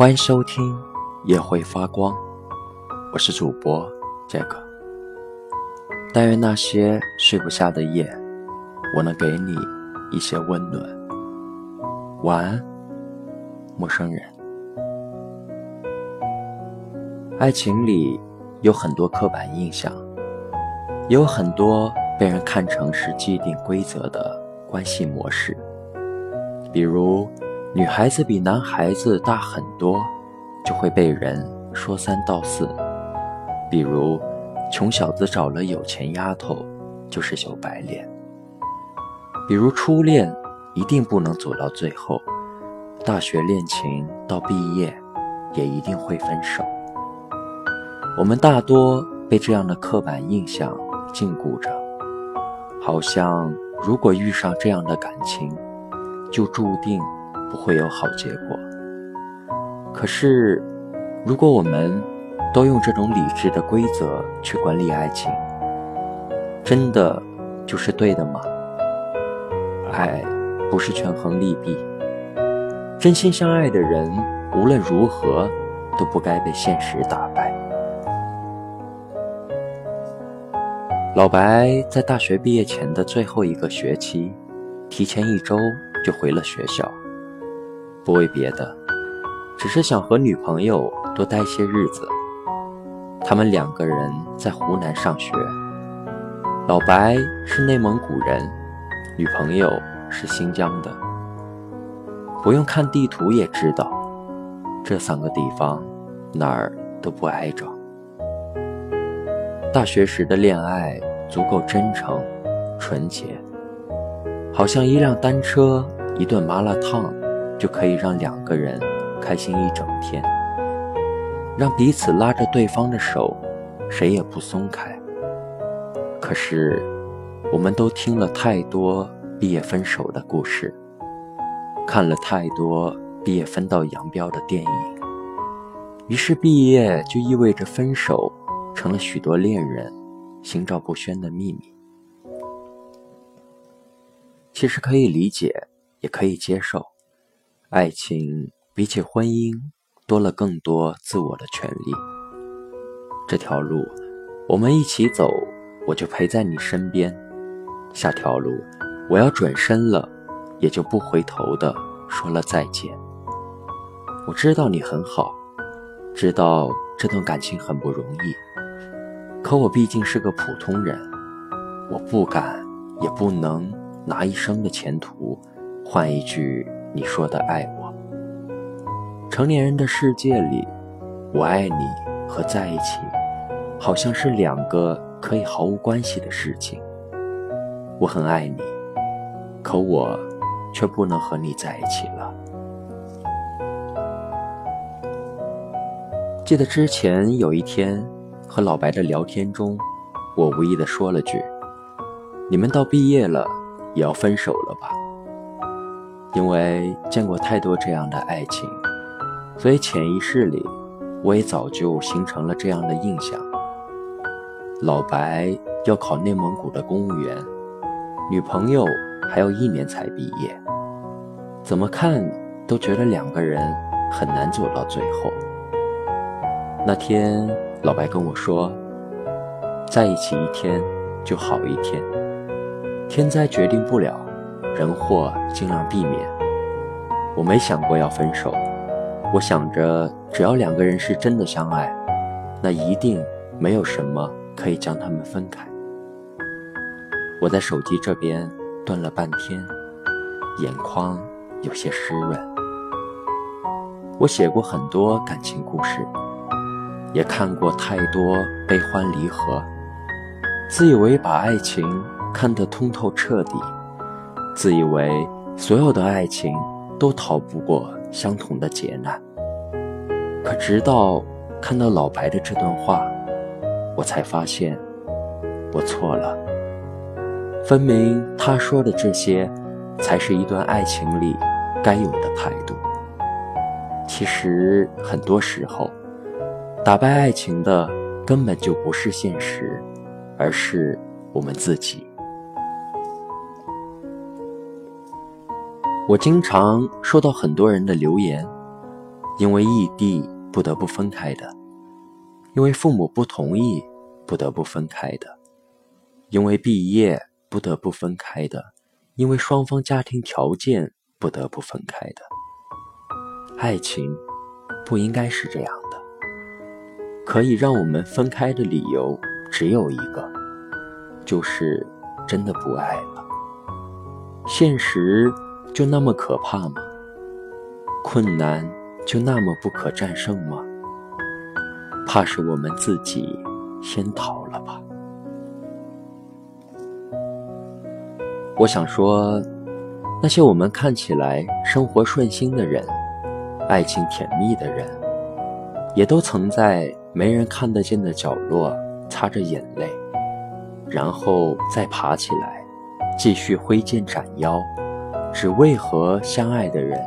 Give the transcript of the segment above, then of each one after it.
欢迎收听《夜会发光》，我是主播杰克。但愿那些睡不下的夜，我能给你一些温暖。晚安，陌生人。爱情里有很多刻板印象，也有很多被人看成是既定规则的关系模式，比如。女孩子比男孩子大很多，就会被人说三道四。比如，穷小子找了有钱丫头，就是小白脸。比如，初恋一定不能走到最后，大学恋情到毕业也一定会分手。我们大多被这样的刻板印象禁锢着，好像如果遇上这样的感情，就注定。不会有好结果。可是，如果我们都用这种理智的规则去管理爱情，真的就是对的吗？爱不是权衡利弊，真心相爱的人无论如何都不该被现实打败。老白在大学毕业前的最后一个学期，提前一周就回了学校。不为别的，只是想和女朋友多待些日子。他们两个人在湖南上学，老白是内蒙古人，女朋友是新疆的。不用看地图也知道，这三个地方哪儿都不挨着。大学时的恋爱足够真诚、纯洁，好像一辆单车、一顿麻辣烫。就可以让两个人开心一整天，让彼此拉着对方的手，谁也不松开。可是，我们都听了太多毕业分手的故事，看了太多毕业分道扬镳的电影，于是毕业就意味着分手，成了许多恋人心照不宣的秘密。其实可以理解，也可以接受。爱情比起婚姻多了更多自我的权利。这条路我们一起走，我就陪在你身边；下条路我要转身了，也就不回头的说了再见。我知道你很好，知道这段感情很不容易，可我毕竟是个普通人，我不敢也不能拿一生的前途换一句。你说的爱我，成年人的世界里，我爱你和在一起，好像是两个可以毫无关系的事情。我很爱你，可我却不能和你在一起了。记得之前有一天和老白的聊天中，我无意的说了句：“你们到毕业了，也要分手了吧？”因为见过太多这样的爱情，所以潜意识里，我也早就形成了这样的印象。老白要考内蒙古的公务员，女朋友还要一年才毕业，怎么看都觉得两个人很难走到最后。那天，老白跟我说，在一起一天就好一天，天灾决定不了。人祸尽量避免。我没想过要分手，我想着只要两个人是真的相爱，那一定没有什么可以将他们分开。我在手机这边蹲了半天，眼眶有些湿润。我写过很多感情故事，也看过太多悲欢离合，自以为把爱情看得通透彻底。自以为所有的爱情都逃不过相同的劫难，可直到看到老白的这段话，我才发现我错了。分明他说的这些，才是一段爱情里该有的态度。其实很多时候，打败爱情的根本就不是现实，而是我们自己。我经常收到很多人的留言，因为异地不得不分开的，因为父母不同意不得不分开的，因为毕业不得不分开的，因为双方家庭条件不得不分开的。爱情不应该是这样的，可以让我们分开的理由只有一个，就是真的不爱了。现实就那么可怕吗？困难就那么不可战胜吗？怕是我们自己先逃了吧。我想说，那些我们看起来生活顺心的人，爱情甜蜜的人，也都曾在没人看得见的角落擦着眼泪，然后再爬起来，继续挥剑斩妖，只为和相爱的人。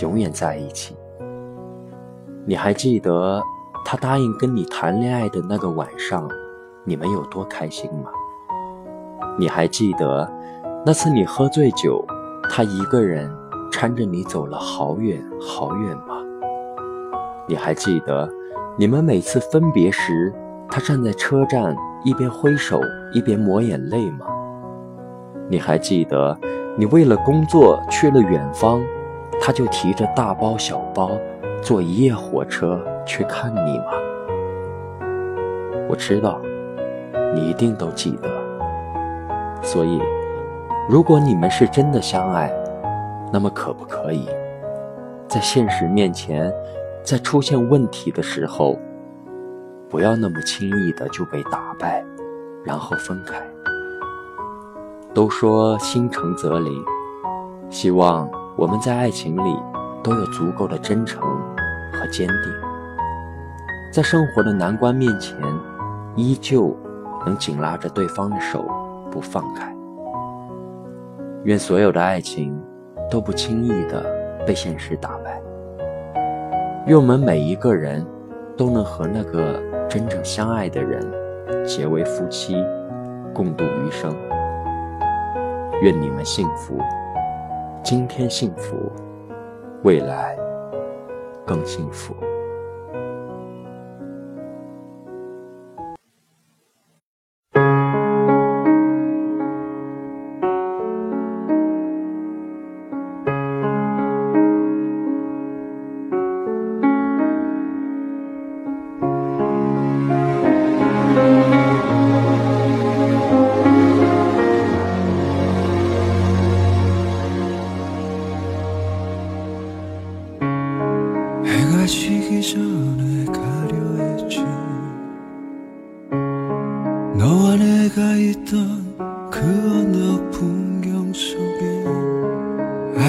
永远在一起。你还记得他答应跟你谈恋爱的那个晚上，你们有多开心吗？你还记得那次你喝醉酒，他一个人搀着你走了好远好远吗？你还记得你们每次分别时，他站在车站一边挥手一边抹眼泪吗？你还记得你为了工作去了远方？他就提着大包小包，坐一夜火车去看你吗？我知道，你一定都记得。所以，如果你们是真的相爱，那么可不可以，在现实面前，在出现问题的时候，不要那么轻易的就被打败，然后分开？都说心诚则灵，希望。我们在爱情里都有足够的真诚和坚定，在生活的难关面前，依旧能紧拉着对方的手不放开。愿所有的爱情都不轻易的被现实打败。愿我们每一个人都能和那个真正相爱的人结为夫妻，共度余生。愿你们幸福。今天幸福，未来更幸福。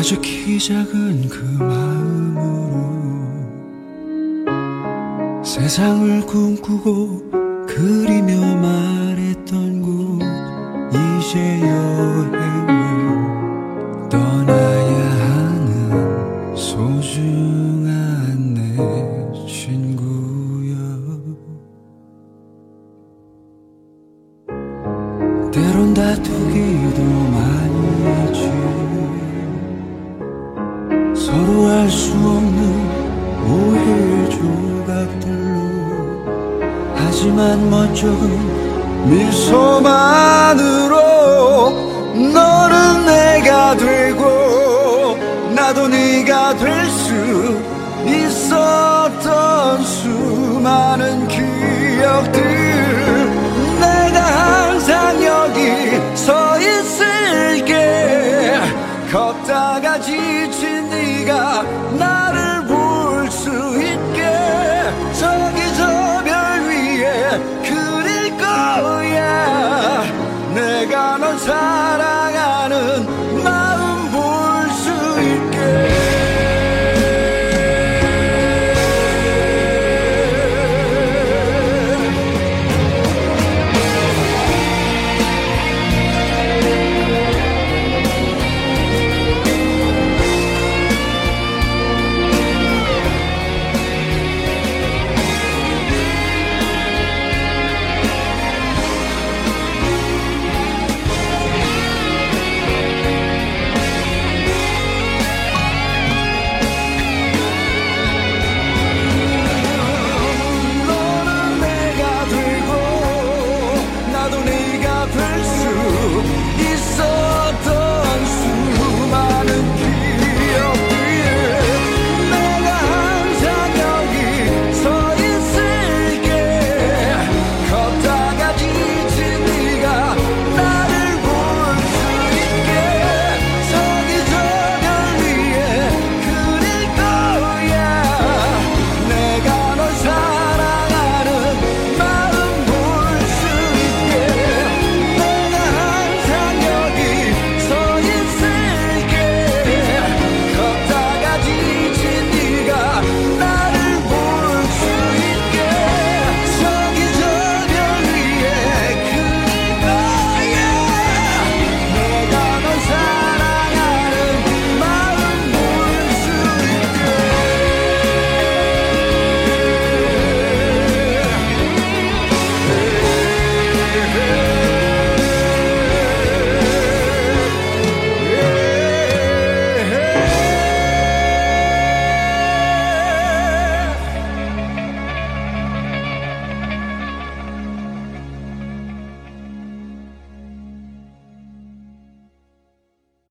아주 키 작은 그 마음으로 세상을 꿈꾸고 그리며 말했던 곳 이제 여행을 떠나야 하는 소중한 내 친구여. 때론 다투기 하지만 멋쩍은 미소만으로 너는 내가 되고 나도 네가 될 수 있었던 수많은 기억들